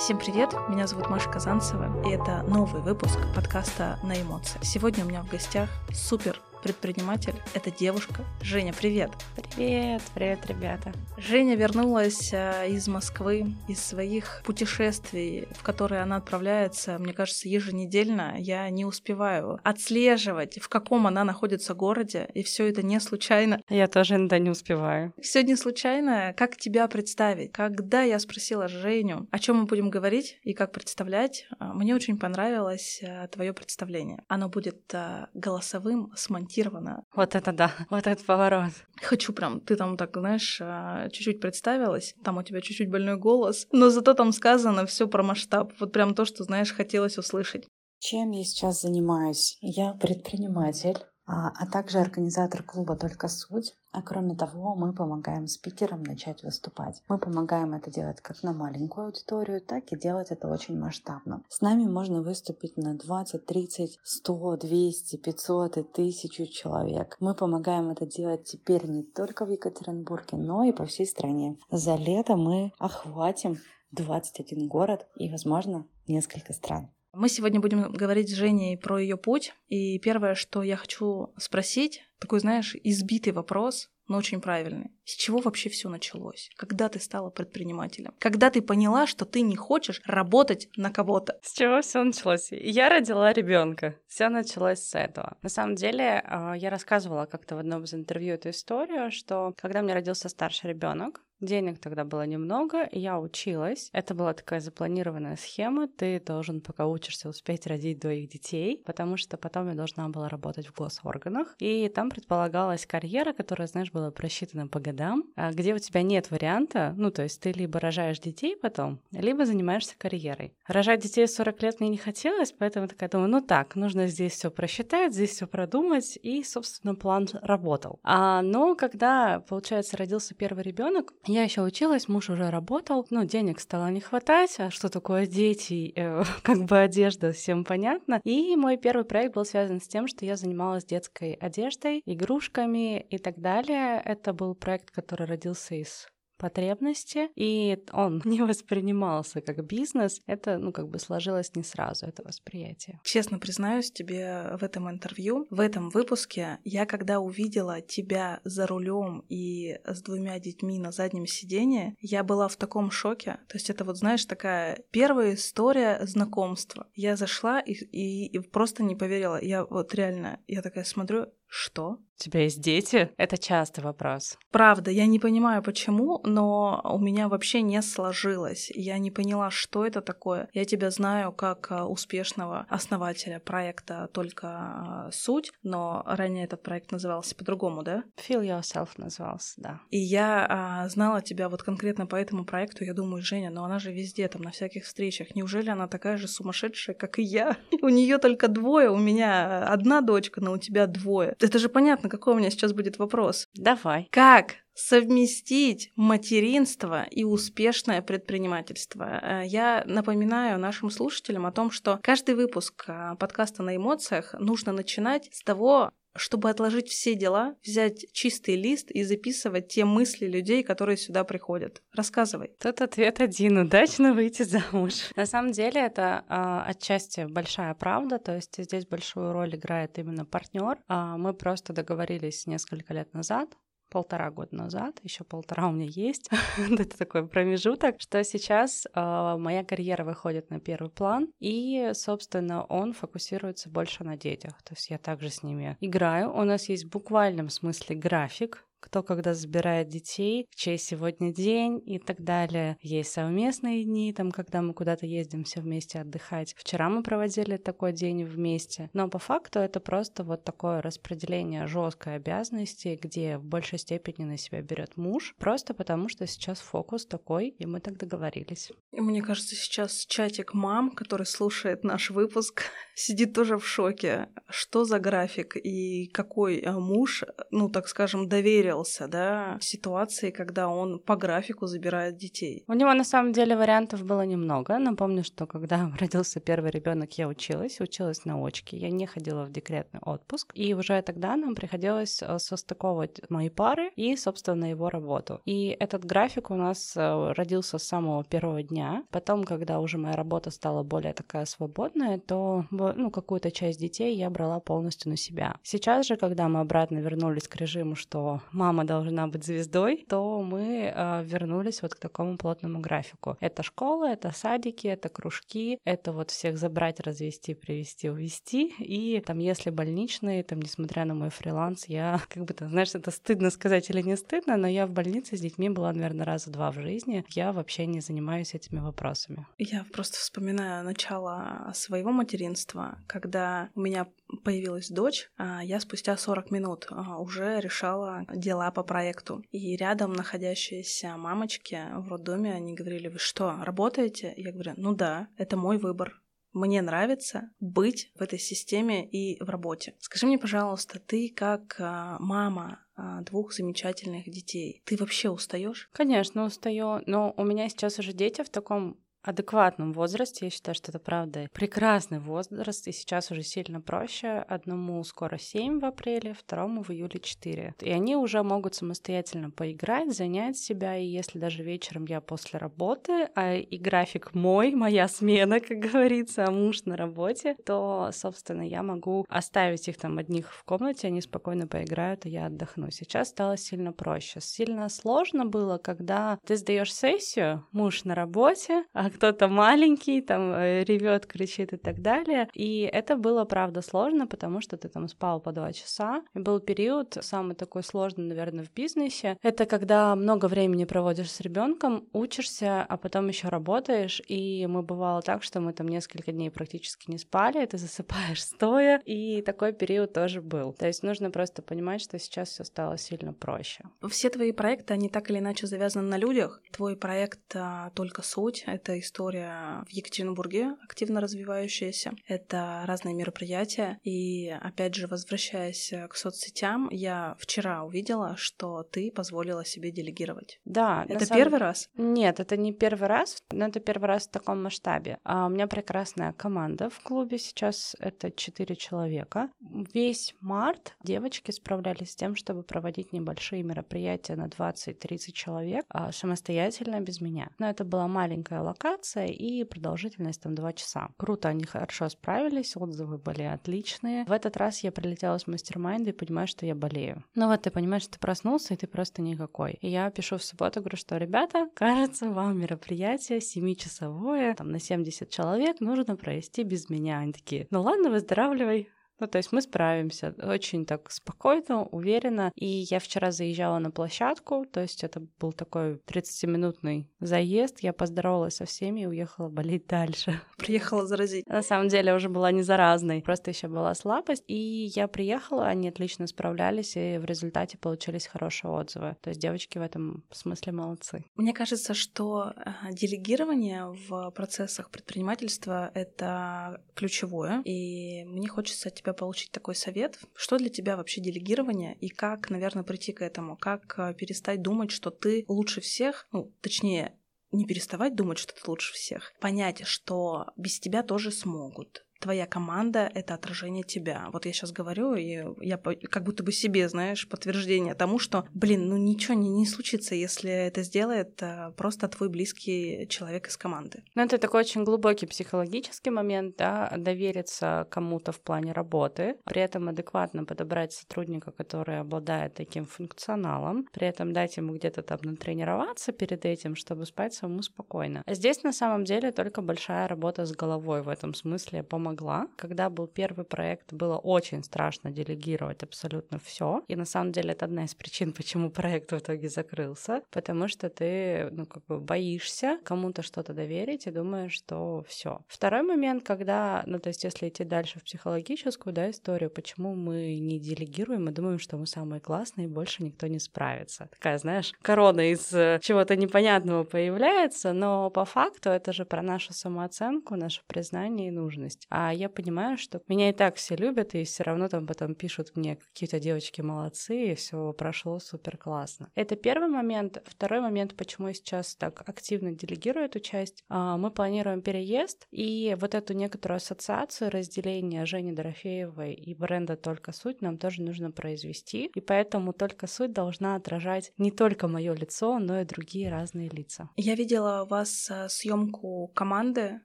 Всем привет, меня зовут Маша Казанцева, и это новый выпуск подкаста «На эмоции». Сегодня у меня в гостях супер предприниматель. Это девушка. Женя, привет. Привет, привет, ребята. Женя вернулась э, из Москвы, из своих путешествий, в которые она отправляется, мне кажется, еженедельно. Я не успеваю отслеживать, в каком она находится городе, и все это не случайно. Я тоже иногда не успеваю. Все не случайно. Как тебя представить? Когда я спросила Женю, о чем мы будем говорить и как представлять, э, мне очень понравилось э, твое представление. Оно будет голосовым, смонтированным смонтировано. Вот это да, вот этот поворот. Хочу прям, ты там так, знаешь, а, чуть-чуть представилась, там у тебя чуть-чуть больной голос, но зато там сказано все про масштаб, вот прям то, что, знаешь, хотелось услышать. Чем я сейчас занимаюсь? Я предприниматель, а, а также организатор клуба «Только суть». А кроме того, мы помогаем спикерам начать выступать. Мы помогаем это делать как на маленькую аудиторию, так и делать это очень масштабно. С нами можно выступить на 20, 30, 100, 200, 500 и 1000 человек. Мы помогаем это делать теперь не только в Екатеринбурге, но и по всей стране. За лето мы охватим 21 город и, возможно, несколько стран. Мы сегодня будем говорить с Женей про ее путь. И первое, что я хочу спросить, такой, знаешь, избитый вопрос, но очень правильный. С чего вообще все началось? Когда ты стала предпринимателем? Когда ты поняла, что ты не хочешь работать на кого-то? С чего все началось? Я родила ребенка. Все началось с этого. На самом деле, а, я рассказывала как-то в одном из интервью эту историю, что когда мне родился старший ребенок, Денег тогда было немного, я училась. Это была такая запланированная схема. Ты должен, пока учишься, успеть родить двоих детей, потому что потом я должна была работать в госорганах. И там предполагалась карьера, которая, знаешь, была просчитана по годам, а где у тебя нет варианта, ну, то есть ты либо рожаешь детей потом, либо занимаешься карьерой. Рожать детей в 40 лет мне не хотелось, поэтому такая думаю, ну так, нужно здесь все просчитать, здесь все продумать, и, собственно, план работал. А, но когда, получается, родился первый ребенок, я еще училась, муж уже работал, ну, денег стало не хватать, а что такое дети, э, как бы одежда, всем понятно. И мой первый проект был связан с тем, что я занималась детской одеждой, игрушками и так далее. Это был проект, который родился из потребности, и он не воспринимался как бизнес, это, ну, как бы сложилось не сразу, это восприятие. Честно признаюсь тебе в этом интервью, в этом выпуске, я когда увидела тебя за рулем и с двумя детьми на заднем сиденье, я была в таком шоке. То есть это вот, знаешь, такая первая история знакомства. Я зашла и, и, и просто не поверила. Я вот реально, я такая смотрю, что? У тебя есть дети? Это частый вопрос. Правда, я не понимаю почему, но у меня вообще не сложилось. Я не поняла, что это такое. Я тебя знаю как а, успешного основателя проекта «Только а, суть», но ранее этот проект назывался по-другому, да? Feel Yourself назывался, да. И я а, знала тебя вот конкретно по этому проекту. Я думаю, Женя, но она же везде, там, на всяких встречах. Неужели она такая же сумасшедшая, как и я? У нее только двое, у меня одна дочка, но у тебя двое. Это же понятно, какой у меня сейчас будет вопрос. Давай. Как совместить материнство и успешное предпринимательство. Э, я напоминаю нашим слушателям о том, что каждый выпуск э, подкаста на эмоциях нужно начинать с того, чтобы отложить все дела, взять чистый лист и записывать те мысли людей, которые сюда приходят. Рассказывай. Тут ответ один. Удачно выйти замуж. На самом деле это э, отчасти большая правда, то есть здесь большую роль играет именно партнер. Э, мы просто договорились несколько лет назад, полтора года назад, еще полтора у меня есть, это такой промежуток, что сейчас э, моя карьера выходит на первый план, и, собственно, он фокусируется больше на детях. То есть я также с ними играю. У нас есть в буквальном смысле график, кто когда забирает детей, чей сегодня день и так далее. Есть совместные дни, там, когда мы куда-то ездим все вместе отдыхать. Вчера мы проводили такой день вместе. Но по факту это просто вот такое распределение жесткой обязанности, где в большей степени на себя берет муж, просто потому что сейчас фокус такой, и мы так договорились. И мне кажется, сейчас чатик мам, который слушает наш выпуск, сидит тоже в шоке. Что за график и какой э, муж, ну, так скажем, доверие примеривался, да, в ситуации, когда он по графику забирает детей? У него на самом деле вариантов было немного. Напомню, что когда родился первый ребенок, я училась, училась на очке, я не ходила в декретный отпуск, и уже тогда нам приходилось э, состыковывать мои пары и, собственно, его работу. И этот график у нас э, родился с самого первого дня. Потом, когда уже моя работа стала более такая свободная, то ну, какую-то часть детей я брала полностью на себя. Сейчас же, когда мы обратно вернулись к режиму, что мама должна быть звездой, то мы э, вернулись вот к такому плотному графику. Это школа, это садики, это кружки, это вот всех забрать, развести, привести, увести. И там, если больничные, там, несмотря на мой фриланс, я, как бы, знаешь, это стыдно сказать или не стыдно, но я в больнице с детьми была, наверное, раза два в жизни. Я вообще не занимаюсь этими вопросами. Я просто вспоминаю начало своего материнства, когда у меня появилась дочь, а я спустя 40 минут а, уже решала дела по проекту. И рядом находящиеся мамочки в роддоме, они говорили, вы что, работаете? Я говорю, ну да, это мой выбор. Мне нравится быть в этой системе и в работе. Скажи мне, пожалуйста, ты как а, мама двух замечательных детей, ты вообще устаешь? Конечно, устаю, но у меня сейчас уже дети в таком адекватном возрасте. Я считаю, что это правда прекрасный возраст, и сейчас уже сильно проще. Одному скоро 7 в апреле, второму в июле 4. И они уже могут самостоятельно поиграть, занять себя, и если даже вечером я после работы, а и график мой, моя смена, как говорится, а муж на работе, то, собственно, я могу оставить их там одних в комнате, они спокойно поиграют, и я отдохну. Сейчас стало сильно проще. Сильно сложно было, когда ты сдаешь сессию, муж на работе, а кто-то маленький, там э, ревет, кричит и так далее. И это было, правда, сложно, потому что ты там спал по два часа. И был период, самый такой сложный, наверное, в бизнесе. Это когда много времени проводишь с ребенком, учишься, а потом еще работаешь. И мы бывало так, что мы там несколько дней практически не спали, ты засыпаешь стоя, и такой период тоже был. То есть нужно просто понимать, что сейчас все стало сильно проще. Все твои проекты, они так или иначе завязаны на людях. Твой проект а, «Только суть» — это история в Екатеринбурге, активно развивающаяся. Это разные мероприятия. И опять же, возвращаясь к соцсетям, я вчера увидела, что ты позволила себе делегировать. Да. Это самом... первый раз? Нет, это не первый раз, но это первый раз в таком масштабе. А у меня прекрасная команда в клубе сейчас, это четыре человека. Весь март девочки справлялись с тем, чтобы проводить небольшие мероприятия на 20-30 человек а самостоятельно без меня. Но это была маленькая локация, локация и продолжительность там 2 часа. Круто, они хорошо справились, отзывы были отличные. В этот раз я прилетела с мастер-майнда и понимаю, что я болею. Ну вот ты понимаешь, что ты проснулся, и ты просто никакой. И я пишу в субботу, говорю, что, ребята, кажется, вам мероприятие 7-часовое, там на 70 человек нужно провести без меня. Они такие, ну ладно, выздоравливай. Ну, то есть мы справимся очень так спокойно, уверенно. И я вчера заезжала на площадку, то есть это был такой 30-минутный заезд. Я поздоровалась со всеми и уехала болеть дальше. Приехала заразить. На самом деле уже была не заразной, просто еще была слабость. И я приехала, они отлично справлялись, и в результате получились хорошие отзывы. То есть девочки в этом смысле молодцы. Мне кажется, что э, делегирование в процессах предпринимательства — это ключевое, и мне хочется тебя тебя получить такой совет. Что для тебя вообще делегирование и как, наверное, прийти к этому? Как э, перестать думать, что ты лучше всех, ну, точнее, не переставать думать, что ты лучше всех, понять, что без тебя тоже смогут, твоя команда — это отражение тебя. Вот я сейчас говорю, и я как будто бы себе, знаешь, подтверждение тому, что, блин, ну ничего не, не случится, если это сделает э, просто твой близкий человек из команды. Ну, это такой очень глубокий психологический момент, да, довериться кому-то в плане работы, при этом адекватно подобрать сотрудника, который обладает таким функционалом, при этом дать ему где-то там натренироваться перед этим, чтобы спать самому спокойно. Здесь на самом деле только большая работа с головой в этом смысле помогает помогла. Когда был первый проект, было очень страшно делегировать абсолютно все. И на самом деле это одна из причин, почему проект в итоге закрылся. Потому что ты, ну, как бы боишься кому-то что-то доверить и думаешь, что все. Второй момент, когда, ну, то есть если идти дальше в психологическую, да, историю, почему мы не делегируем и думаем, что мы самые классные, и больше никто не справится. Такая, знаешь, корона из э, чего-то непонятного появляется, но по факту это же про нашу самооценку, наше признание и нужность. А а я понимаю, что меня и так все любят, и все равно там потом пишут мне, какие-то девочки молодцы, и все прошло супер классно. Это первый момент. Второй момент, почему я сейчас так активно делегирую эту часть. А, мы планируем переезд, и вот эту некоторую ассоциацию разделения Жени Дорофеевой и бренда «Только суть» нам тоже нужно произвести, и поэтому «Только суть» должна отражать не только мое лицо, но и другие разные лица. Я видела у вас э, съемку команды,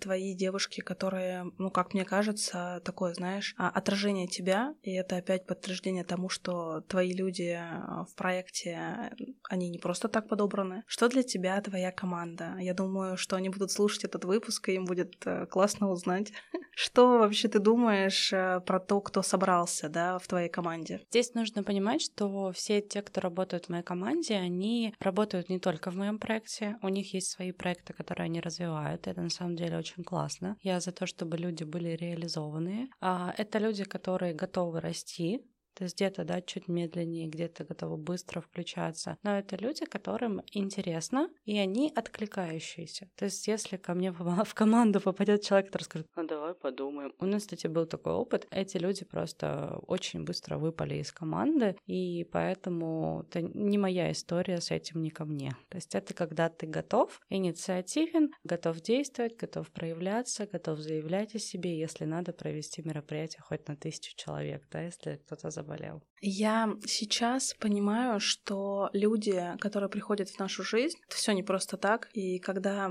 твои девушки, которые, ну, как мне кажется, такое, знаешь, а, отражение тебя, и это опять подтверждение тому, что твои люди э, в проекте, они не просто так подобраны. Что для тебя твоя команда? Я думаю, что они будут слушать этот выпуск, и им будет э, классно узнать, что вообще ты думаешь про то, кто собрался, да, в твоей команде. Здесь нужно понимать, что все те, кто работают в моей команде, они работают не только в моем проекте, у них есть свои проекты, которые они развивают. Это на самом деле очень классно. Я за то, чтобы люди были реализованы. А это люди, которые готовы расти, то есть где-то, да, чуть медленнее, где-то готовы быстро включаться. Но это люди, которым интересно, и они откликающиеся. То есть если ко мне в команду попадет человек, который скажет, ну давай подумаем. У нас, кстати, был такой опыт. Эти люди просто очень быстро выпали из команды, и поэтому это не моя история с этим, не ко мне. То есть это когда ты готов, инициативен, готов действовать, готов проявляться, готов заявлять о себе, если надо провести мероприятие хоть на тысячу человек, да, если кто-то заболел. Я сейчас понимаю, что люди, которые приходят в нашу жизнь, это все не просто так. И когда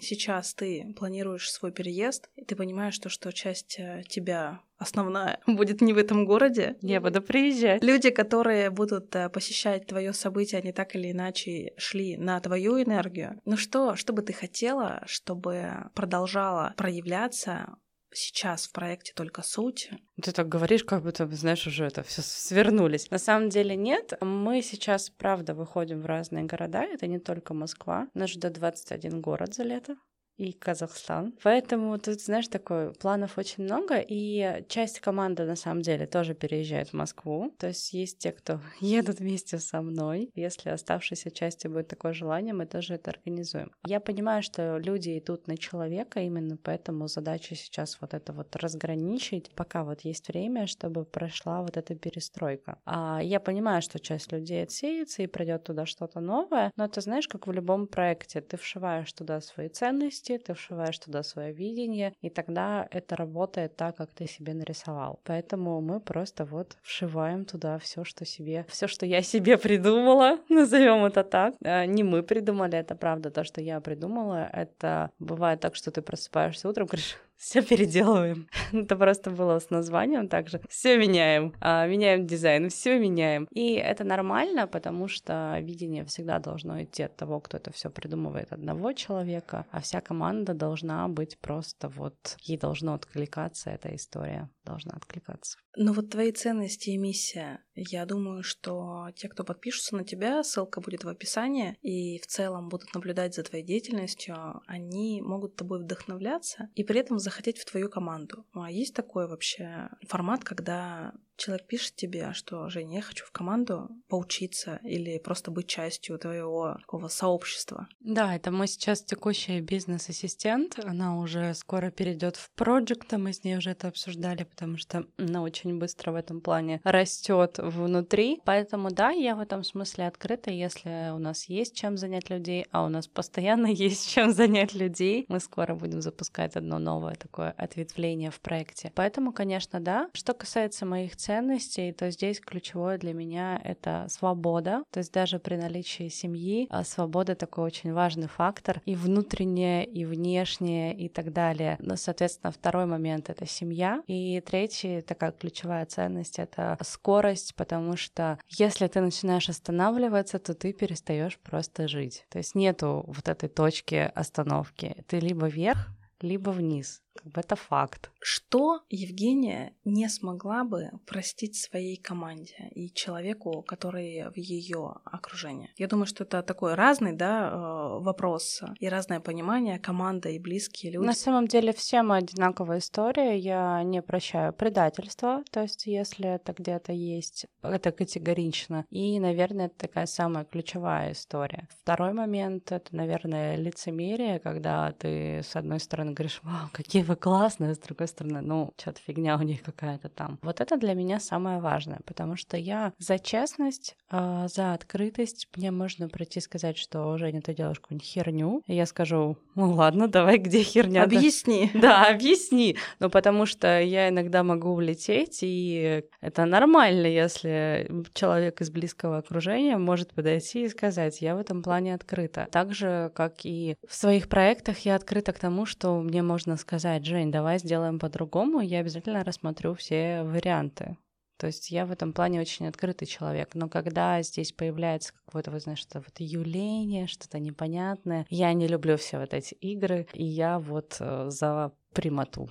сейчас ты планируешь свой переезд, ты понимаешь, что, что часть э, тебя основная будет не в этом городе. Я буду приезжать. Люди, которые будут э, посещать твое событие, они так или иначе шли на твою энергию. Ну что, что бы ты хотела, чтобы продолжала проявляться сейчас в проекте только суть. Ты так говоришь, как будто, знаешь, уже это все свернулись. На самом деле нет. Мы сейчас, правда, выходим в разные города. Это не только Москва. Нас ждет 21 город за лето и Казахстан. Поэтому тут, знаешь, такой планов очень много, и часть команды на самом деле тоже переезжает в Москву. То есть есть те, кто едут вместе со мной. Если оставшейся части будет такое желание, мы тоже это организуем. Я понимаю, что люди идут на человека, именно поэтому задача сейчас вот это вот разграничить, пока вот есть время, чтобы прошла вот эта перестройка. А я понимаю, что часть людей отсеется и придет туда что-то новое, но это знаешь, как в любом проекте, ты вшиваешь туда свои ценности, ценности, ты вшиваешь туда свое видение, и тогда это работает так, как ты себе нарисовал. Поэтому мы просто вот вшиваем туда все, что себе, все, что я себе придумала, назовем это так. А, не мы придумали, это правда, то, что я придумала. Это бывает так, что ты просыпаешься утром, говоришь, все переделываем. Это просто было с названием также. Все меняем, а, меняем дизайн, все меняем. И это нормально, потому что видение всегда должно идти от того, кто это все придумывает, одного человека, а вся команда должна быть просто вот, ей должно откликаться эта история, должна откликаться. Но вот твои ценности и миссия, я думаю, что те, кто подпишутся на тебя, ссылка будет в описании, и в целом будут наблюдать за твоей деятельностью, они могут тобой вдохновляться и при этом захотеть в твою команду. А есть такой вообще формат, когда человек пишет тебе, что, Женя, я хочу в команду поучиться или просто быть частью твоего такого сообщества. Да, это мой сейчас текущий бизнес-ассистент. Она уже скоро перейдет в проекты. Мы с ней уже это обсуждали, потому что она очень быстро в этом плане растет внутри. Поэтому да, я в этом смысле открыта. Если у нас есть чем занять людей, а у нас постоянно есть чем занять людей, мы скоро будем запускать одно новое такое ответвление в проекте. Поэтому, конечно, да. Что касается моих целей, ценностей, то здесь ключевое для меня — это свобода. То есть даже при наличии семьи а, свобода — такой очень важный фактор. И внутренняя, и внешняя, и так далее. Но, соответственно, второй момент — это семья. И третий, такая ключевая ценность — это скорость, потому что если ты начинаешь останавливаться, то ты перестаешь просто жить. То есть нету вот этой точки остановки. Ты либо вверх, либо вниз. Как бы это факт. Что Евгения не смогла бы простить своей команде и человеку, который в ее окружении? Я думаю, что это такой разный да, э, вопрос и разное понимание команда и близкие люди. На самом деле всем одинаковая история. Я не прощаю предательство. То есть если это где-то есть, это категорично. И, наверное, это такая самая ключевая история. Второй момент — это, наверное, лицемерие, когда ты, с одной стороны, говоришь, вау, какие бы классно, а с другой стороны, ну, что-то фигня у них какая-то там. Вот это для меня самое важное, потому что я за честность, э, за открытость. Мне можно прийти сказать, что, Женя, ты делаешь какую-нибудь херню, и я скажу, ну ладно, давай, где херня? Объясни. Да, объясни. Ну, потому что я иногда могу улететь, и это нормально, если человек из близкого окружения может подойти и сказать, я в этом плане открыта. Так же, как и в своих проектах, я открыта к тому, что мне можно сказать, Жень, давай сделаем по-другому, я обязательно рассмотрю все варианты. То есть я в этом плане очень открытый человек. Но когда здесь появляется какое-то, вы знаете, что-то вот юление, что-то непонятное, я не люблю все вот эти игры, и я вот э, за прямоту.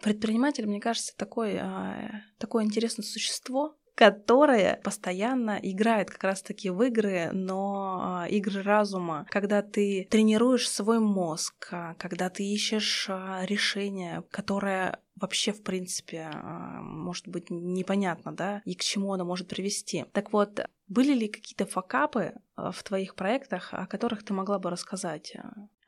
Предприниматель, мне кажется, такой, а, такое интересное существо, которое постоянно играет как раз-таки в игры, но а, игры разума, когда ты тренируешь свой мозг, а, когда ты ищешь а, решение, которое вообще, в принципе, может быть непонятно, да, и к чему оно может привести. Так вот, были ли какие-то факапы в твоих проектах, о которых ты могла бы рассказать?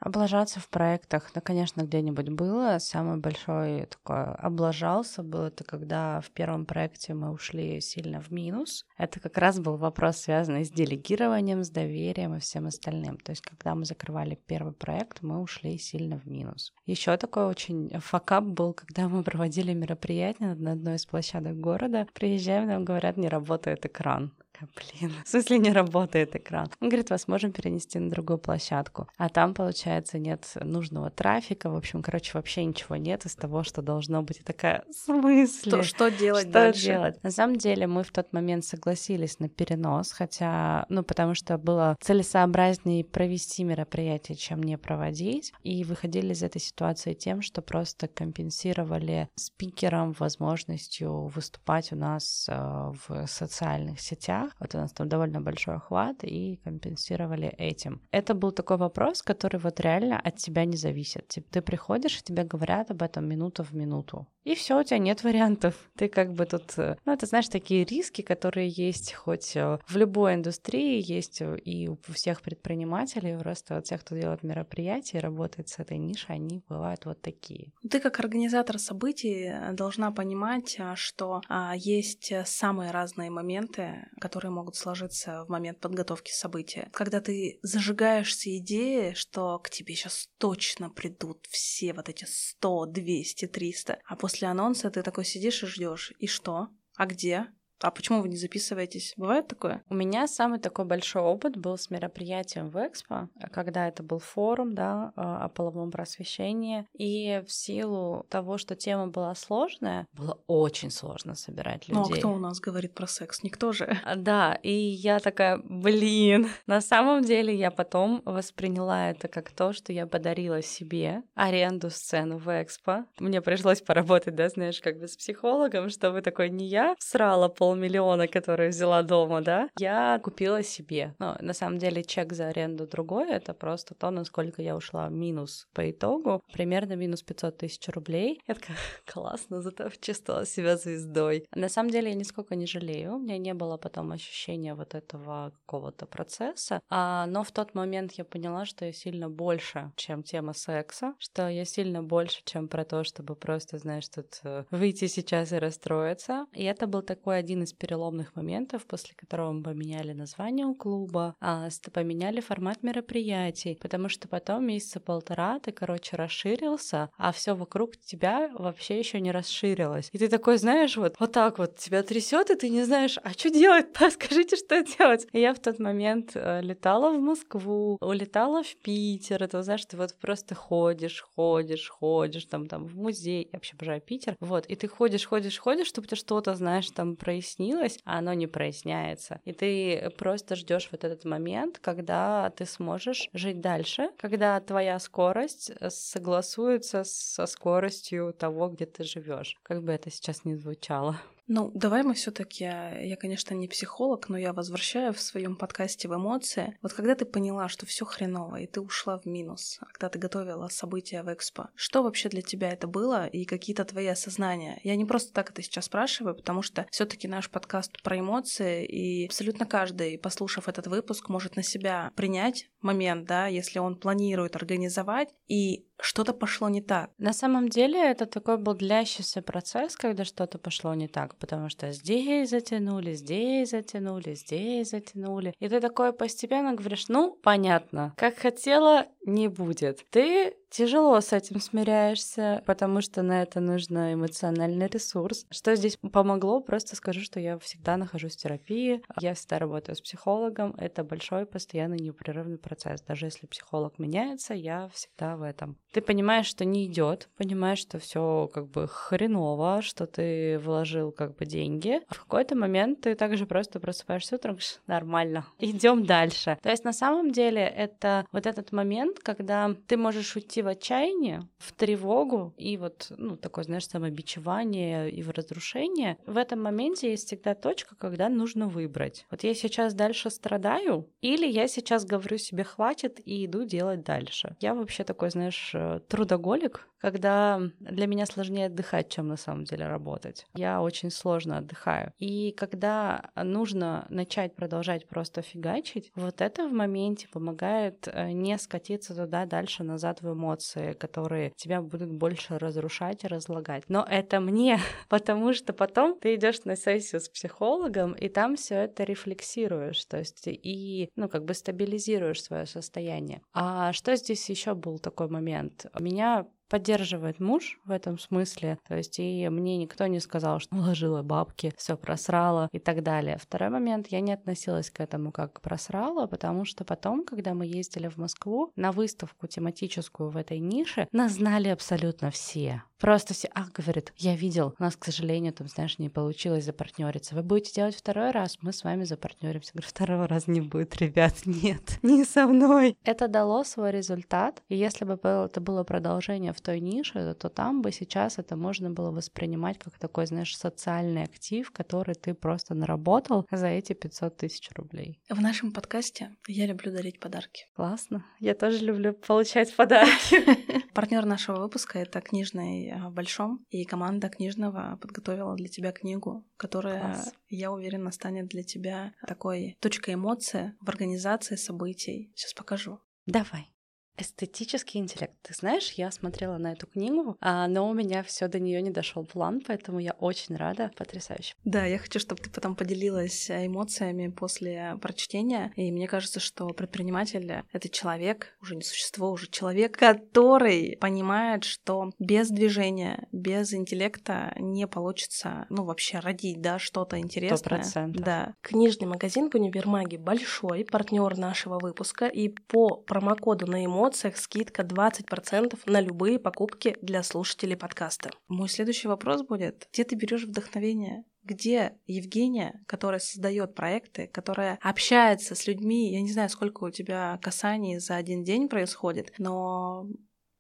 Облажаться в проектах, ну, конечно, где-нибудь было. Самый большой такой облажался был это, когда в первом проекте мы ушли сильно в минус. Это как раз был вопрос, связанный с делегированием, с доверием и всем остальным. То есть, когда мы закрывали первый проект, мы ушли сильно в минус. Еще такой очень факап был, когда мы проводили мероприятие на одной из площадок города. Приезжаем, нам говорят, не работает экран. Блин, в смысле не работает экран? Он говорит, вас можем перенести на другую площадку. А там, получается, нет нужного трафика. В общем, короче, вообще ничего нет из того, что должно быть. И такая, в смысле? Что, что делать что дальше? делать? На самом деле мы в тот момент согласились на перенос, хотя, ну, потому что было целесообразнее провести мероприятие, чем не проводить. И выходили из этой ситуации тем, что просто компенсировали спикерам возможностью выступать у нас э, в социальных сетях рублях. Вот у нас там довольно большой охват, и компенсировали этим. Это был такой вопрос, который вот реально от тебя не зависит. Типа, ты приходишь, и тебе говорят об этом минуту в минуту. И все, у тебя нет вариантов. Ты как бы тут... Э, ну, это, знаешь, такие риски, которые есть хоть э, в любой индустрии, есть и у всех предпринимателей, просто вот тех, кто делает мероприятия работает с этой нишей, они бывают вот такие. Ты как организатор событий должна понимать, а, что а, есть самые разные моменты, которые могут сложиться в момент подготовки события. Когда ты зажигаешься идеей, что к тебе сейчас точно придут все вот эти 100, 200, 300, а после анонса ты такой сидишь и ждешь. И что? А где? А почему вы не записываетесь? Бывает такое? У меня самый такой большой опыт был с мероприятием в Экспо, когда это был форум, да, а, о половом просвещении. И в силу того, что тема была сложная, было очень сложно собирать людей. Ну а кто у нас говорит про секс? Никто же. А, да, и я такая, блин. На самом деле я потом восприняла это как то, что я подарила себе аренду сцену в Экспо. Мне пришлось поработать, да, знаешь, как бы с психологом, чтобы такой не я срала пол полмиллиона, который взяла дома, да, я купила себе. Но на самом деле чек за аренду другой, это просто то, насколько я ушла минус по итогу. Примерно минус 500 тысяч рублей. Я такая, классно, зато чувствовала себя звездой. На самом деле я нисколько не жалею, у меня не было потом ощущения вот этого какого-то процесса, а, но в тот момент я поняла, что я сильно больше, чем тема секса, что я сильно больше, чем про то, чтобы просто, знаешь, тут э, выйти сейчас и расстроиться. И это был такой один из переломных моментов, после которого мы поменяли название у клуба, а, поменяли формат мероприятий, потому что потом месяца полтора ты, короче, расширился, а все вокруг тебя вообще еще не расширилось. И ты такой, знаешь, вот, вот так вот тебя трясет, и ты не знаешь, а что делать? Скажите, что делать? И я в тот момент э, летала в Москву, улетала в Питер, это, знаешь, ты вот просто ходишь, ходишь, ходишь, там, там, в музей, я вообще обожаю Питер, вот, и ты ходишь, ходишь, ходишь, чтобы ты что-то, знаешь, там, прояснить прояснилось, а оно не проясняется. И ты просто ждешь вот этот момент, когда ты сможешь жить дальше, когда твоя скорость согласуется со скоростью того, где ты живешь. Как бы это сейчас не звучало. Ну, давай мы все-таки, я, конечно, не психолог, но я возвращаю в своем подкасте в эмоции. Вот когда ты поняла, что все хреново, и ты ушла в минус, а когда ты готовила события в Экспо, что вообще для тебя это было и какие-то твои осознания? Я не просто так это сейчас спрашиваю, потому что все-таки наш подкаст про эмоции, и абсолютно каждый, послушав этот выпуск, может на себя принять момент, да, если он планирует организовать, и что-то пошло не так. На самом деле это такой был длящийся процесс, когда что-то пошло не так, потому что здесь затянули, здесь затянули, здесь затянули. И ты такое постепенно говоришь, ну, понятно, как хотела, не будет. Ты тяжело с этим смиряешься, потому что на это нужно эмоциональный ресурс. Что здесь помогло? Просто скажу, что я всегда нахожусь в терапии, я всегда работаю с психологом. Это большой, постоянный, непрерывный процесс. Даже если психолог меняется, я всегда в этом. Ты понимаешь, что не идет, понимаешь, что все как бы хреново, что ты вложил как бы деньги. А в какой-то момент ты также просто просыпаешься утром, нормально, идем дальше. То есть на самом деле это вот этот момент, когда ты можешь уйти в отчаяние, в тревогу и вот, ну, такое, знаешь, самобичевание и в разрушение, в этом моменте есть всегда точка, когда нужно выбрать. Вот я сейчас дальше страдаю, или я сейчас говорю себе хватит и иду делать дальше. Я вообще такой, знаешь, э, трудоголик, когда для меня сложнее отдыхать, чем на самом деле работать. Я очень сложно отдыхаю. И когда нужно начать продолжать просто фигачить, вот это в моменте помогает э, не скатиться туда дальше назад в эмоции, которые тебя будут больше разрушать и разлагать. Но это мне, потому что потом ты идешь на сессию с психологом, и там все это рефлексируешь, то есть и, ну, как бы стабилизируешь свое состояние. А что здесь еще был такой момент? Меня поддерживает муж в этом смысле. То есть и мне никто не сказал, что вложила бабки, все просрала и так далее. Второй момент, я не относилась к этому как просрала, потому что потом, когда мы ездили в Москву на выставку тематическую в этой нише, нас знали абсолютно все. Просто все, ах, говорит, я видел, у нас, к сожалению, там, знаешь, не получилось запартнериться. Вы будете делать второй раз, мы с вами запартнеримся. Говорю, второго раза не будет, ребят, нет, не со мной. Это дало свой результат, и если бы это было продолжение в той нише, то там бы сейчас это можно было воспринимать как такой, знаешь, социальный актив, который ты просто наработал за эти 500 тысяч рублей. В нашем подкасте я люблю дарить подарки. Классно. Я тоже люблю получать подарки. Партнер нашего выпуска — это книжный в Большом, и команда книжного подготовила для тебя книгу, которая, Класс. я уверена, станет для тебя такой точкой эмоции в организации событий. Сейчас покажу. Давай. Эстетический интеллект. Ты знаешь, я смотрела на эту книгу, а, но у меня все до нее не дошел план, поэтому я очень рада. Потрясающе. Да, я хочу, чтобы ты потом поделилась эмоциями после прочтения. И мне кажется, что предприниматель — это человек, уже не существо, уже человек, который понимает, что без движения, без интеллекта не получится, ну, вообще родить, да, что-то интересное. 100%. Да. Книжный магазин в универмаге большой, партнер нашего выпуска, и по промокоду на эмоции эмоциях скидка 20% на любые покупки для слушателей подкаста. Мой следующий вопрос будет, где ты берешь вдохновение? где Евгения, которая создает проекты, которая общается с людьми, я не знаю, сколько у тебя касаний за один день происходит, но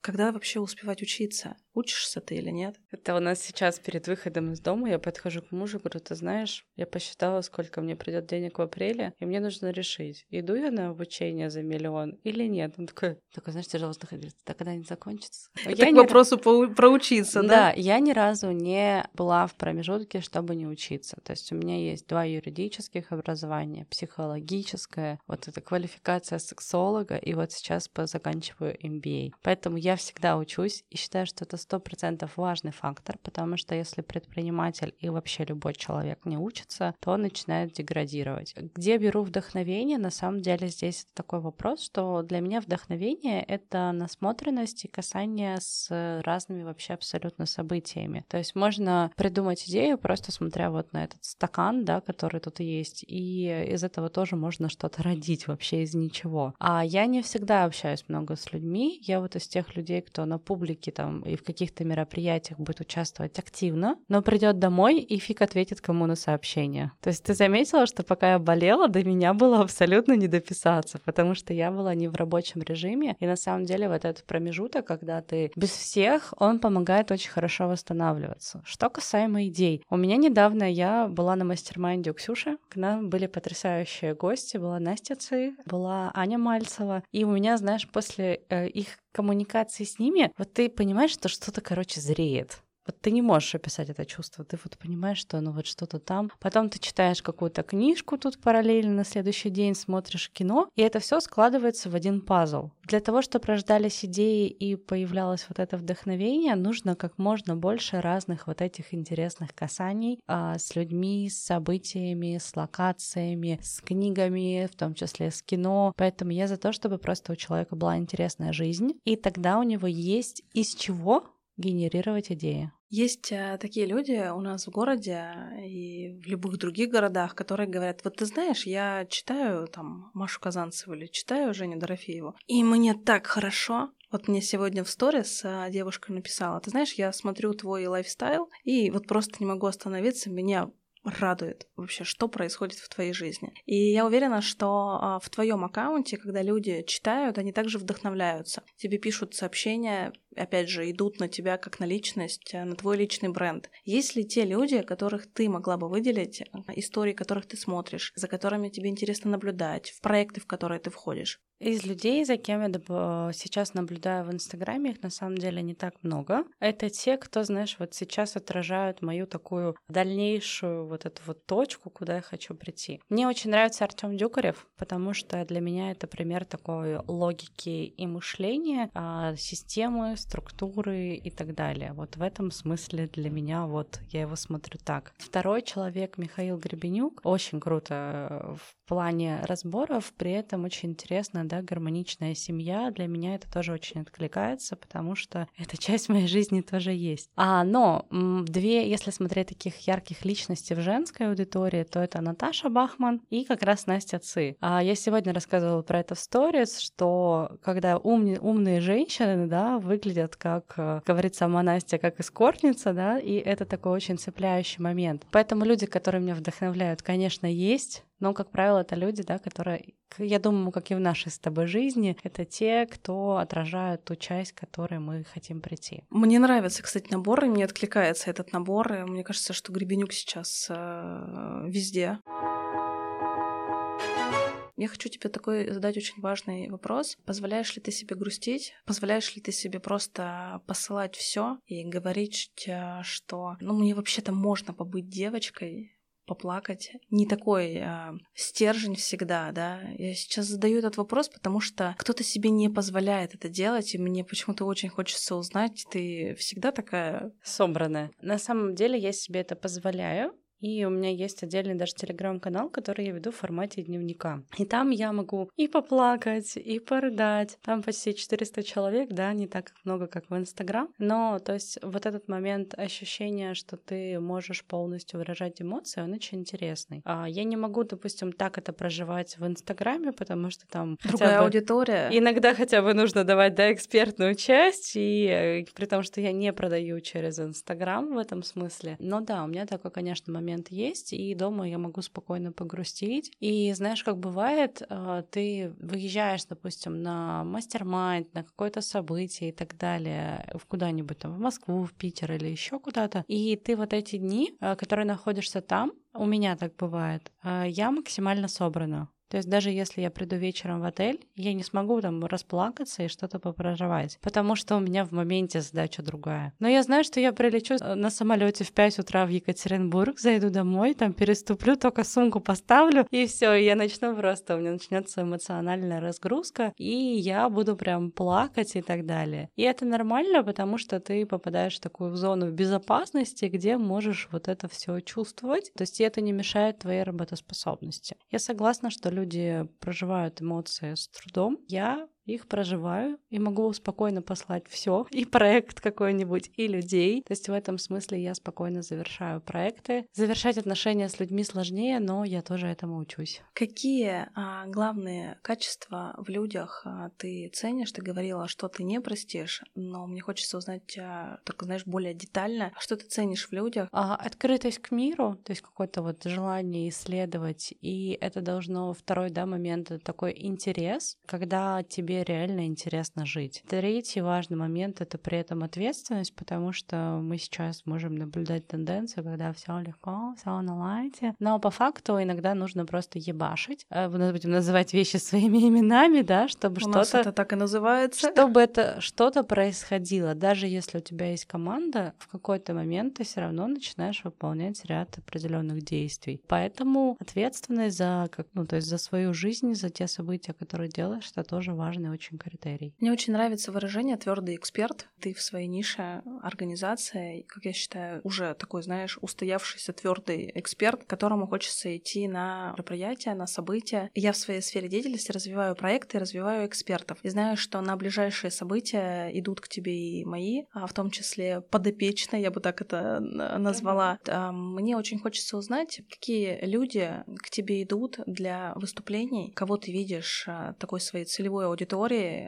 когда вообще успевать учиться? Учишься ты или нет? Это у нас сейчас перед выходом из дома я подхожу к мужу, говорю, ты знаешь, я посчитала, сколько мне придет денег в апреле, и мне нужно решить, иду я на обучение за миллион или нет. Он такой, такой, знаешь, тяжело вздыхает, так когда-нибудь закончится. Это я к вопросу проучиться, да? Да, я ни разу не была в промежутке, чтобы не учиться. То есть у меня есть два юридических образования, психологическое, вот эта квалификация сексолога, и вот сейчас заканчиваю MBA. Поэтому я всегда учусь и считаю, что это сто процентов важный фактор, потому что если предприниматель и вообще любой человек не учится, то он начинает деградировать. Где беру вдохновение? На самом деле здесь такой вопрос, что для меня вдохновение — это насмотренность и касание с разными вообще абсолютно событиями. То есть можно придумать идею, просто смотря вот на этот стакан, да, который тут есть, и из этого тоже можно что-то родить вообще из ничего. А я не всегда общаюсь много с людьми, я вот из тех людей, кто на публике там и в каких-то мероприятиях будет участвовать активно, но придет домой и фиг ответит кому на сообщение. То есть ты заметила, что пока я болела, до меня было абсолютно не дописаться, потому что я была не в рабочем режиме, и на самом деле вот этот промежуток, когда ты без всех, он помогает очень хорошо восстанавливаться. Что касаемо идей, у меня недавно я была на мастер-майнде у Ксюши, к нам были потрясающие гости, была Настя Ци, была Аня Мальцева, и у меня, знаешь, после э, их коммуникации с ними, вот ты понимаешь, что что-то, короче, зреет. Вот ты не можешь описать это чувство, ты вот понимаешь, что ну вот что-то там. Потом ты читаешь какую-то книжку тут параллельно на следующий день, смотришь кино, и это все складывается в один пазл. Для того, чтобы рождались идеи и появлялось вот это вдохновение, нужно как можно больше разных вот этих интересных касаний а, с людьми, с событиями, с локациями, с книгами, в том числе с кино. Поэтому я за то, чтобы просто у человека была интересная жизнь, и тогда у него есть из чего генерировать идеи. Есть а, такие люди у нас в городе и в любых других городах, которые говорят, вот ты знаешь, я читаю там Машу Казанцеву или читаю Женю Дорофееву, и мне так хорошо, вот мне сегодня в сторис а, девушка написала, ты знаешь, я смотрю твой лайфстайл, и вот просто не могу остановиться, меня радует вообще, что происходит в твоей жизни. И я уверена, что а, в твоем аккаунте, когда люди читают, они также вдохновляются. Тебе пишут сообщения, опять же, идут на тебя как на личность, э, на твой личный бренд. Есть ли те люди, которых ты могла бы выделить, э, истории которых ты смотришь, за которыми тебе интересно наблюдать, в проекты, в которые ты входишь? Из людей, за кем я сейчас наблюдаю в Инстаграме, их на самом деле не так много. Это те, кто, знаешь, вот сейчас отражают мою такую дальнейшую вот эту вот точку, куда я хочу прийти. Мне очень нравится Артем Дюкарев, потому что для меня это пример такой логики и мышления, а, системы, структуры и так далее. Вот в этом смысле для меня вот я его смотрю так. Второй человек Михаил Гребенюк очень круто э, в плане разборов, при этом очень интересно, да, гармоничная семья. Для меня это тоже очень откликается, потому что эта часть моей жизни тоже есть. А, но две, если смотреть таких ярких личностей в женской аудитории, то это Наташа Бахман и как раз Настя Ци. А я сегодня рассказывала про это в сторис, что когда умни, умные женщины, да, выглядят как, э, говорит сама Настя, как эскортница, да, и это такой очень цепляющий момент. Поэтому люди, которые меня вдохновляют, конечно, есть, но, как правило, это люди, да, которые, я думаю, как и в нашей с тобой жизни, это те, кто отражают ту часть, к которой мы хотим прийти. Мне нравится, кстати, набор, и мне откликается этот набор. И мне кажется, что Гребенюк сейчас э, везде. Я хочу тебе такой задать очень важный вопрос. Позволяешь ли ты себе грустить? Позволяешь ли ты себе просто посылать все и говорить, э, что ну мне вообще-то можно побыть девочкой, поплакать. Не такой а, стержень всегда, да. Я сейчас задаю этот вопрос, потому что кто-то себе не позволяет это делать, и мне почему-то очень хочется узнать, ты всегда такая... Собранная. На самом деле я себе это позволяю, и у меня есть отдельный даже телеграм-канал, который я веду в формате дневника. И там я могу и поплакать, и порыдать. Там почти 400 человек, да, не так много, как в Инстаграм. Но, то есть, вот этот момент ощущения, что ты можешь полностью выражать эмоции, он очень интересный. А я не могу, допустим, так это проживать в Инстаграме, потому что там... Другая бы... аудитория. Иногда хотя бы нужно давать, да, экспертную часть, и э, при том, что я не продаю через Инстаграм в этом смысле. Но да, у меня такой, конечно, момент момент есть, и дома я могу спокойно погрустить. И знаешь, как бывает, а, ты выезжаешь, допустим, на мастер-майнд, на какое-то событие и так далее, в куда-нибудь там, в Москву, в Питер или еще куда-то, и ты вот эти дни, а, которые находишься там, у меня так бывает, а, я максимально собрана. То есть даже если я приду вечером в отель, я не смогу там расплакаться и что-то попроживать, потому что у меня в моменте задача другая. Но я знаю, что я прилечу э, на самолете в 5 утра в Екатеринбург, зайду домой, там переступлю, только сумку поставлю, и все, я начну просто, у меня начнется эмоциональная разгрузка, и я буду прям плакать и так далее. И это нормально, потому что ты попадаешь в такую зону безопасности, где можешь вот это все чувствовать. То есть это не мешает твоей работоспособности. Я согласна, что люди проживают эмоции с трудом. Я их проживаю и могу спокойно послать все и проект какой-нибудь, и людей. То есть в этом смысле я спокойно завершаю проекты. Завершать отношения с людьми сложнее, но я тоже этому учусь. Какие а, главные качества в людях а, ты ценишь? Ты говорила, что ты не простишь, но мне хочется узнать а, только, знаешь, более детально, что ты ценишь в людях? А, открытость к миру, то есть какое-то вот желание исследовать, и это должно второй, да, момент, такой интерес, когда тебе тебе реально интересно жить. Третий важный момент — это при этом ответственность, потому что мы сейчас можем наблюдать тенденцию, когда все легко, все на лайте, но по факту иногда нужно просто ебашить, э, будем называть вещи своими именами, да, чтобы что-то... это так и называется. Чтобы это что-то происходило. Даже если у тебя есть команда, в какой-то момент ты все равно начинаешь выполнять ряд определенных действий. Поэтому ответственность за, как, ну, то есть за свою жизнь, за те события, которые делаешь, это тоже важный очень критерий. Мне очень нравится выражение твердый эксперт. Ты в своей нише организация, как я считаю, уже такой, знаешь, устоявшийся твердый эксперт, которому хочется идти на мероприятия, на события. Я в своей сфере деятельности развиваю проекты, развиваю экспертов. И знаю, что на ближайшие события идут к тебе и мои, а в том числе подопечные, я бы так это назвала. Mm-hmm. Мне очень хочется узнать, какие люди к тебе идут для выступлений, кого ты видишь а, такой своей целевой аудитории,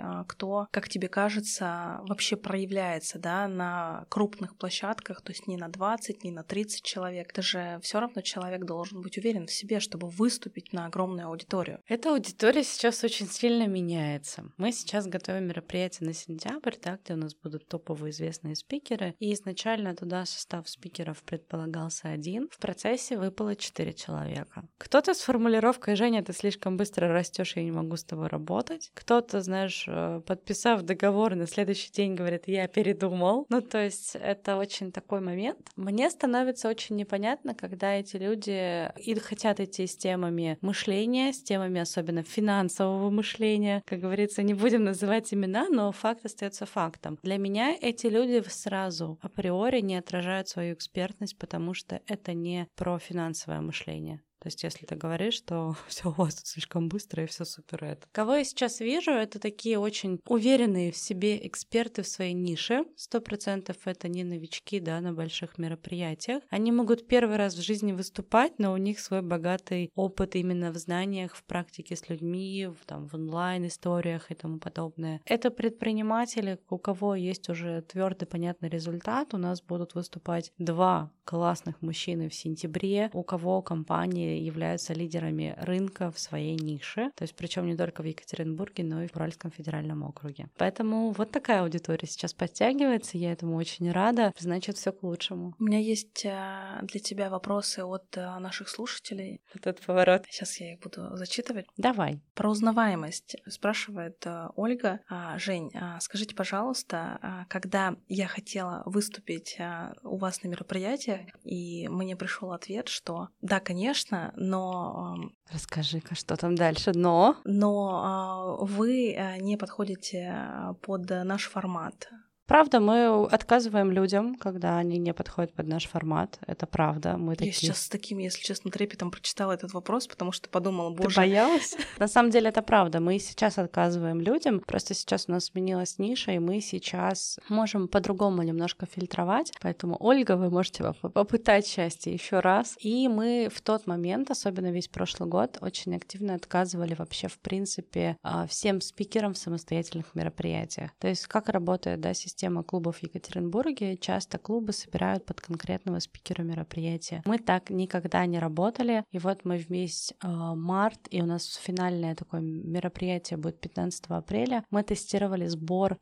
а, кто, как тебе кажется, вообще проявляется да, на крупных площадках, то есть не на 20, не на 30 человек. Это же все равно человек должен быть уверен в себе, чтобы выступить на огромную аудиторию. Эта аудитория сейчас очень сильно меняется. Мы сейчас готовим мероприятие на сентябрь, да, где у нас будут топовые известные спикеры. И изначально туда состав спикеров предполагался один. В процессе выпало четыре человека. Кто-то с формулировкой «Женя, ты слишком быстро растешь, я не могу с тобой работать». Кто-то, знаешь, э, подписав договор, на следующий день говорит «Я передумал». Ну, то есть это очень такой момент. Мне становится очень непонятно, когда эти люди и хотят идти с темами мышления, с темами особенно финансового мышления. Как говорится, не будем называть имена, но факт остается фактом. Для меня эти люди сразу априори не отражают свою экспертность, потому что это не про финансовое мышление. То есть, если ты говоришь, что все у вас тут слишком быстро и все супер это. Кого я сейчас вижу, это такие очень уверенные в себе эксперты в своей нише. Сто процентов это не новички, да, на больших мероприятиях. Они могут первый раз в жизни выступать, но у них свой богатый опыт именно в знаниях, в практике с людьми, в, там, в онлайн-историях и тому подобное. Это предприниматели, у кого есть уже твердый понятный результат. У нас будут выступать два классных мужчины в сентябре, у кого компании являются лидерами рынка в своей нише, то есть причем не только в Екатеринбурге, но и в Уральском федеральном округе. Поэтому вот такая аудитория сейчас подтягивается, я этому очень рада, значит, все к лучшему. У меня есть а, для тебя вопросы от а, наших слушателей. Вот этот поворот. Сейчас я их буду зачитывать. Давай. Про узнаваемость спрашивает а, Ольга. Жень, скажите, пожалуйста, когда я хотела выступить у вас на мероприятии, и мне пришел ответ, что да, конечно, но... Расскажи-ка, что там дальше, но... Но вы э, не подходите э, под наш формат. Правда, мы отказываем людям, когда они не подходят под наш формат. Это правда. Мы Я такие... сейчас с таким, если честно, трепетом прочитала этот вопрос, потому что подумала, боже... Ты боялась? На самом деле это правда. Мы сейчас отказываем людям. Просто сейчас у нас сменилась ниша, и мы сейчас можем по-другому немножко фильтровать. Поэтому, Ольга, вы можете попытать счастье еще раз. И мы в тот момент, особенно весь прошлый год, очень активно отказывали вообще, в принципе, а, всем спикерам в самостоятельных мероприятиях. То есть как работает да, система система клубов в Екатеринбурге. Часто клубы собирают под конкретного спикера мероприятия. Мы так никогда не работали. И вот мы вместе э, март, и у нас финальное такое мероприятие будет 15 апреля. Мы тестировали сбор э,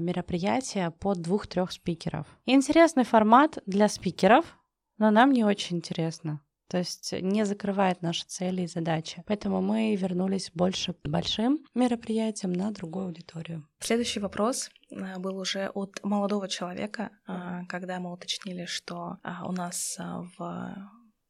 мероприятия под двух-трех спикеров. Интересный формат для спикеров, но нам не очень интересно. То есть не закрывает наши цели и задачи. Поэтому мы вернулись больше к большим мероприятиям на другую аудиторию. Следующий вопрос э, был уже от молодого человека, а, когда мы уточнили, что а, у нас в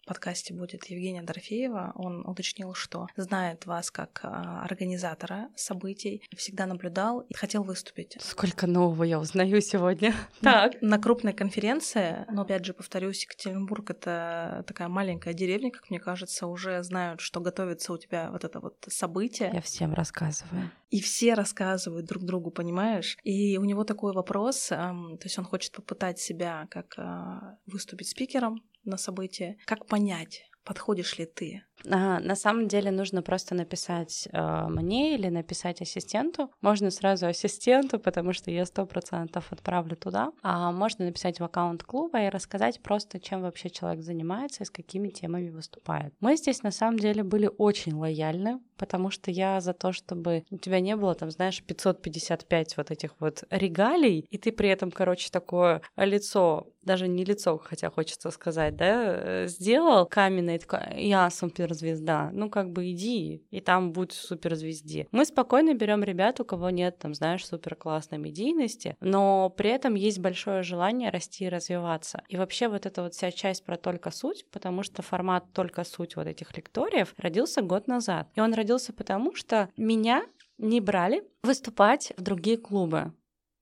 подкасте будет Евгения Дорофеева. Он уточнил, что знает вас как а, организатора событий, всегда наблюдал и хотел выступить. Сколько нового я узнаю сегодня. Так. На крупной конференции, но опять же повторюсь, Екатеринбург — это такая маленькая деревня, как мне кажется, уже знают, что готовится у тебя вот это вот событие. Я всем рассказываю. И все рассказывают друг другу, понимаешь? И у него такой вопрос, то есть он хочет попытать себя как а, выступить спикером на событие. Как понять, подходишь ли ты? А, на самом деле нужно просто написать э, мне или написать ассистенту. Можно сразу ассистенту, потому что я сто процентов отправлю туда. А можно написать в аккаунт клуба и рассказать просто, чем вообще человек занимается и с какими темами выступает. Мы здесь на самом деле были очень лояльны потому что я за то, чтобы у тебя не было там, знаешь, 555 вот этих вот регалий, и ты при этом, короче, такое лицо даже не лицо, хотя хочется сказать, да, э, сделал каменный, такой, я суперзвезда, ну как бы иди, и там будь суперзвезде. Мы спокойно берем ребят, у кого нет, там, знаешь, супер классной медийности, но при этом есть большое желание расти и развиваться. И вообще вот эта вот вся часть про только суть, потому что формат только суть вот этих лекториев родился год назад. И он родился потому, что меня не брали выступать в другие клубы.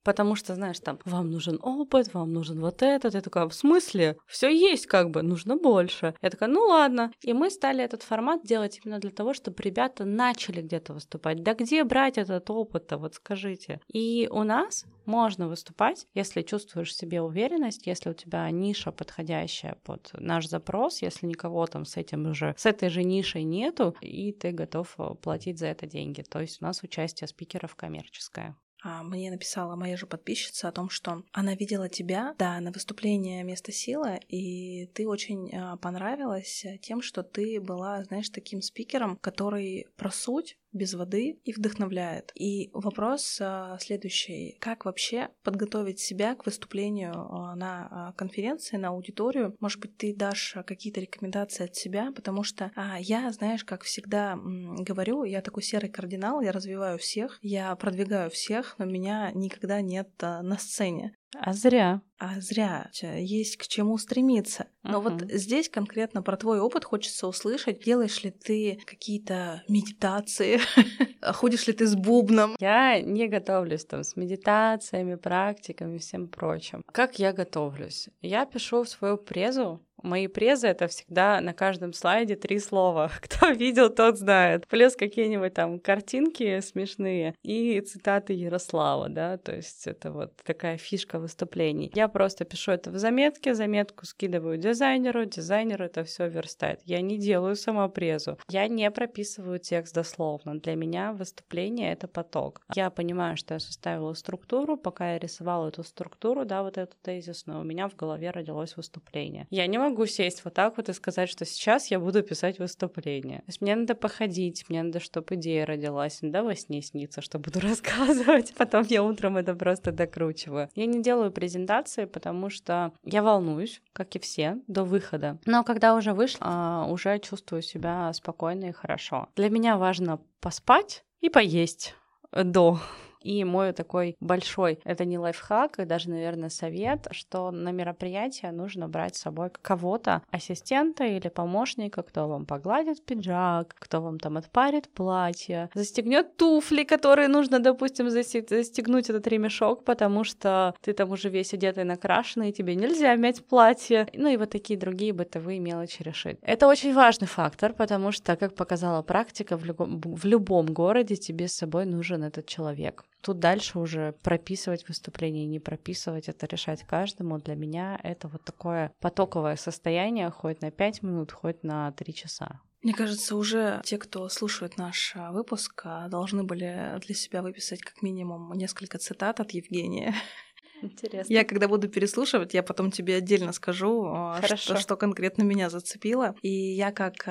Потому что, знаешь, там, вам нужен опыт, вам нужен вот этот. Я такая, в смысле? Все есть как бы, нужно больше. Я такая, ну ладно. И мы стали этот формат делать именно для того, чтобы ребята начали где-то выступать. Да где брать этот опыт-то, вот скажите. И у нас можно выступать, если чувствуешь в себе уверенность, если у тебя ниша подходящая под наш запрос, если никого там с этим уже, с этой же нишей нету, и ты готов э, платить за это деньги. То есть у нас участие спикеров коммерческое. А, мне написала моя же подписчица о том, что она видела тебя, да, на выступлении «Место силы», и ты очень а, понравилась тем, что ты была, знаешь, таким спикером, который про суть, без воды и вдохновляет. И вопрос а, следующий. Как вообще подготовить себя к выступлению а, на а, конференции, на аудиторию? Может быть, ты дашь какие-то рекомендации от себя? Потому что я, знаешь, как всегда говорю, я такой серый кардинал, я развиваю всех, я продвигаю всех, но меня никогда нет на сцене. А зря. А зря. Есть к чему стремиться. Но uh-huh. вот здесь конкретно про твой опыт хочется услышать. Делаешь ли ты какие-то медитации? Ходишь ли ты с бубном? Я не готовлюсь там с медитациями, практиками и всем прочим. Как я готовлюсь? Я пишу в свою презу Мои презы — это всегда на каждом слайде три слова. Кто видел, тот знает. Плюс какие-нибудь там картинки смешные и цитаты Ярослава, да, то есть это вот такая фишка выступлений. Я просто пишу это в заметке, заметку скидываю дизайнеру, дизайнер это все верстает. Я не делаю самопрезу, я не прописываю текст дословно. Для меня выступление — это поток. Я понимаю, что я составила структуру, пока я рисовала эту структуру, да, вот эту тезисную, у меня в голове родилось выступление. Я не могу могу сесть вот так вот и сказать, что сейчас я буду писать выступление. То есть мне надо походить, мне надо, чтобы идея родилась, да, во сне снится, что буду рассказывать. Потом я утром это просто докручиваю. Я не делаю презентации, потому что я волнуюсь, как и все, до выхода. Но когда уже вышла, уже чувствую себя спокойно и хорошо. Для меня важно поспать и поесть до и мой такой большой, это не лайфхак, и даже, наверное, совет, что на мероприятие нужно брать с собой кого-то, ассистента или помощника, кто вам погладит пиджак, кто вам там отпарит платье, застегнет туфли, которые нужно, допустим, застегнуть этот ремешок, потому что ты там уже весь одетый накрашенный, и тебе нельзя мять платье. Ну и вот такие другие бытовые мелочи решить. Это очень важный фактор, потому что, как показала практика, в любом, в любом городе тебе с собой нужен этот человек. Тут дальше уже прописывать выступление, не прописывать, это решать каждому. Для меня это вот такое потоковое состояние, хоть на 5 минут, хоть на 3 часа. Мне кажется, уже те, кто слушает наш а, выпуск, а, должны были для себя выписать как минимум несколько цитат от Евгения. Интересно. Я когда буду переслушивать, я потом тебе отдельно скажу, а, что, что конкретно меня зацепило. И я как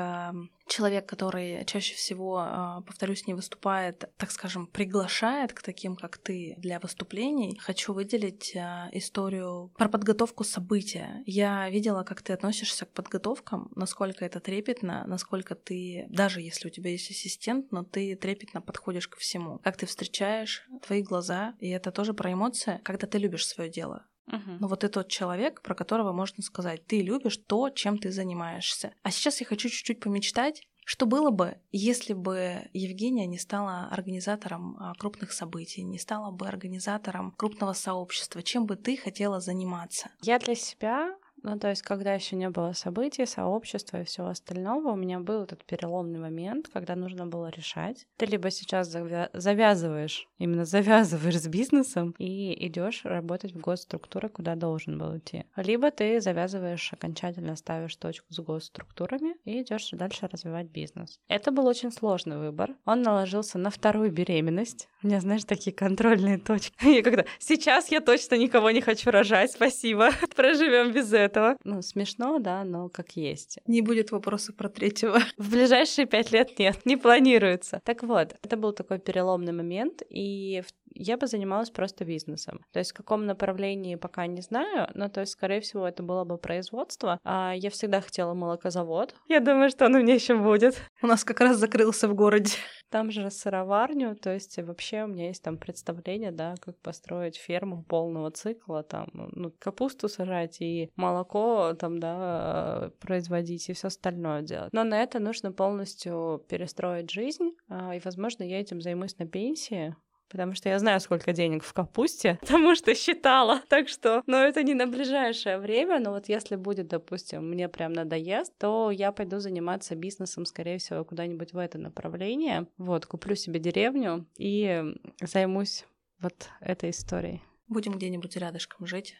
человек, который чаще всего, а, повторюсь, не выступает, так скажем, приглашает к таким, как ты, для выступлений, хочу выделить а, историю про подготовку события. Я видела, как ты относишься к подготовкам, насколько это трепетно, насколько ты, даже если у тебя есть ассистент, но ты трепетно подходишь ко всему. Как ты встречаешь твои глаза, и это тоже про эмоции, когда ты любишь свое дело. Uh-huh. Но вот этот человек, про которого можно сказать, ты любишь то, чем ты занимаешься. А сейчас я хочу чуть-чуть помечтать, что было бы, если бы Евгения не стала организатором а, крупных событий, не стала бы организатором крупного сообщества? Чем бы ты хотела заниматься? Я для себя ну, то есть, когда еще не было событий, сообщества и всего остального, у меня был этот переломный момент, когда нужно было решать. Ты либо сейчас завязываешь, именно завязываешь с бизнесом и идешь работать в госструктуры, куда должен был идти. Либо ты завязываешь окончательно, ставишь точку с госструктурами и идешь дальше развивать бизнес. Это был очень сложный выбор. Он наложился на вторую беременность. У меня, знаешь, такие контрольные точки. Я когда сейчас я точно никого не хочу рожать, спасибо. Проживем без этого этого. Ну, смешно, да, но как есть. Не будет вопроса про третьего. В ближайшие пять лет нет, не планируется. Так вот, это был такой переломный момент, и я бы занималась просто бизнесом. То есть в каком направлении пока не знаю, но то есть, скорее всего, это было бы производство. А я всегда хотела молокозавод. Я думаю, что он у меня еще будет. У нас как раз закрылся в городе. Там же сыроварню, то есть вообще у меня есть там представление, да, как построить ферму полного цикла, там, ну, капусту сажать и молоко там, да, производить и все остальное делать. Но на это нужно полностью перестроить жизнь, а, и, возможно, я этим займусь на пенсии, потому что я знаю, сколько денег в капусте, потому что считала. Так что, но это не на ближайшее время, но вот если будет, допустим, мне прям надоест, то я пойду заниматься бизнесом, скорее всего, куда-нибудь в это направление. Вот, куплю себе деревню и займусь вот этой историей. Будем где-нибудь рядышком жить.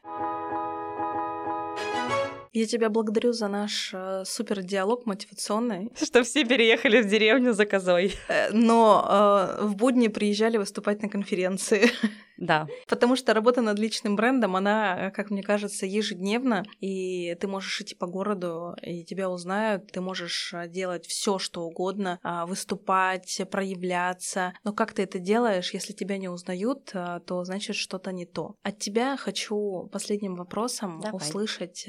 Я тебя благодарю за наш э, супер диалог мотивационный. Что все переехали в деревню за козой. Э, но э, в будни приезжали выступать на конференции. Да. Потому что работа над личным брендом, она, как мне кажется, ежедневно, и ты можешь идти по городу, и тебя узнают, ты можешь а, делать все, что угодно, а, выступать, проявляться. Но как ты это делаешь, если тебя не узнают, а, то значит что-то не то. От тебя хочу последним вопросом Давай. услышать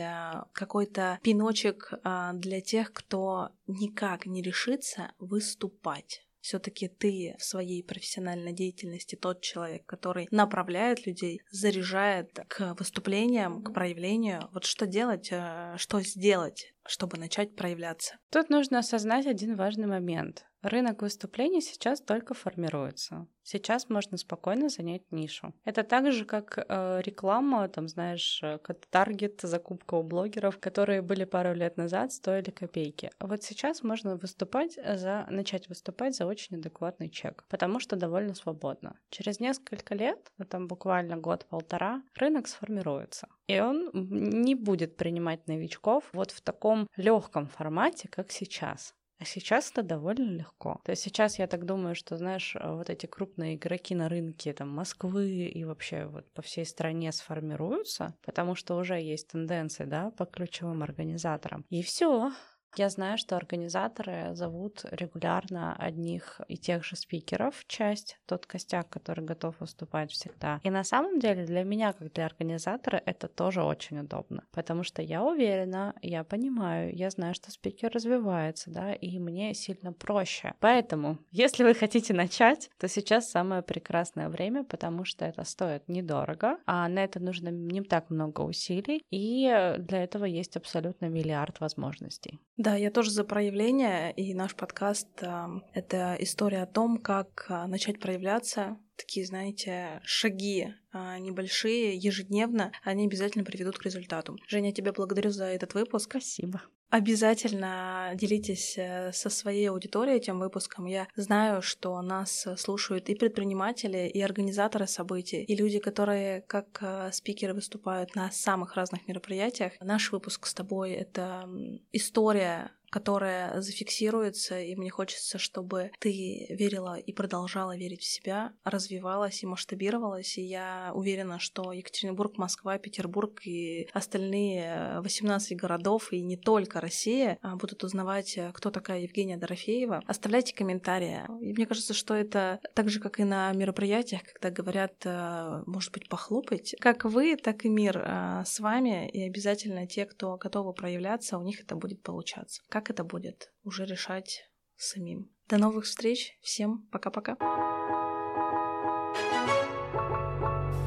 какой-то пиночек для тех, кто никак не решится выступать все-таки ты в своей профессиональной деятельности тот человек, который направляет людей, заряжает к выступлениям, к проявлению. Вот что делать, э, что сделать, чтобы начать проявляться? Тут нужно осознать один важный момент. Рынок выступлений сейчас только формируется. Сейчас можно спокойно занять нишу. Это так же, как э, реклама, там, знаешь, э, таргет, закупка у блогеров, которые были пару лет назад, стоили копейки. А вот сейчас можно выступать за, начать выступать за очень адекватный чек, потому что довольно свободно. Через несколько лет, там буквально год-полтора, рынок сформируется. И он не будет принимать новичков вот в таком легком формате, как сейчас. А сейчас это довольно легко. То есть сейчас я так думаю, что, знаешь, э, вот эти крупные игроки на рынке, там, Москвы и вообще вот по всей стране сформируются, потому что уже есть тенденции, да, по ключевым организаторам. И все, я знаю, что организаторы зовут регулярно одних и тех же спикеров, часть, тот костяк, который готов выступать всегда. И на самом деле для меня, как для организатора, это тоже очень удобно, потому что я уверена, я понимаю, я знаю, что спикер развивается, да, и мне сильно проще. Поэтому, если вы хотите начать, то сейчас самое прекрасное время, потому что это стоит недорого, а на это нужно не так много усилий, и для этого есть абсолютно миллиард возможностей. Да, я тоже за проявление, и наш подкаст э, — это история о том, как э, начать проявляться. Такие, знаете, шаги э, небольшие, ежедневно, они обязательно приведут к результату. Женя, я тебя благодарю за этот выпуск. Спасибо. Обязательно делитесь э, со своей аудиторией этим выпуском. Я знаю, что нас слушают и предприниматели, и организаторы событий, и люди, которые как э, спикеры выступают на самых разных мероприятиях. Наш выпуск с тобой — это история которая зафиксируется, и мне хочется, чтобы ты верила и продолжала верить в себя, развивалась и масштабировалась, и я уверена, что Екатеринбург, Москва, Петербург и остальные 18 городов, и не только Россия, а, будут узнавать, кто такая Евгения Дорофеева. Оставляйте комментарии. И мне кажется, что это так же, как и на мероприятиях, когда говорят, э, может быть, похлопать. Как вы, так и мир э, с вами, и обязательно те, кто готовы проявляться, у них это будет получаться. Как как это будет, уже решать самим. До новых встреч. Всем пока-пока.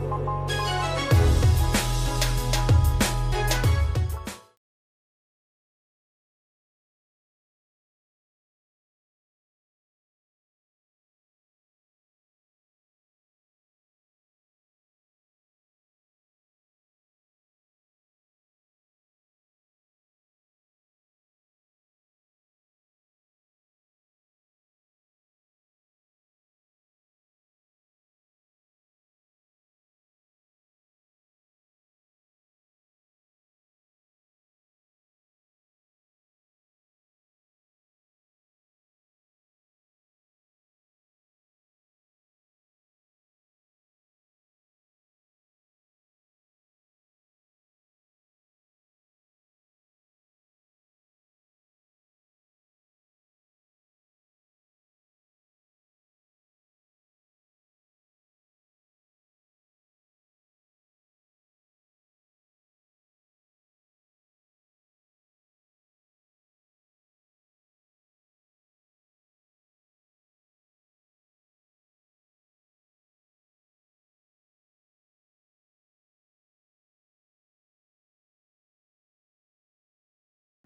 thank you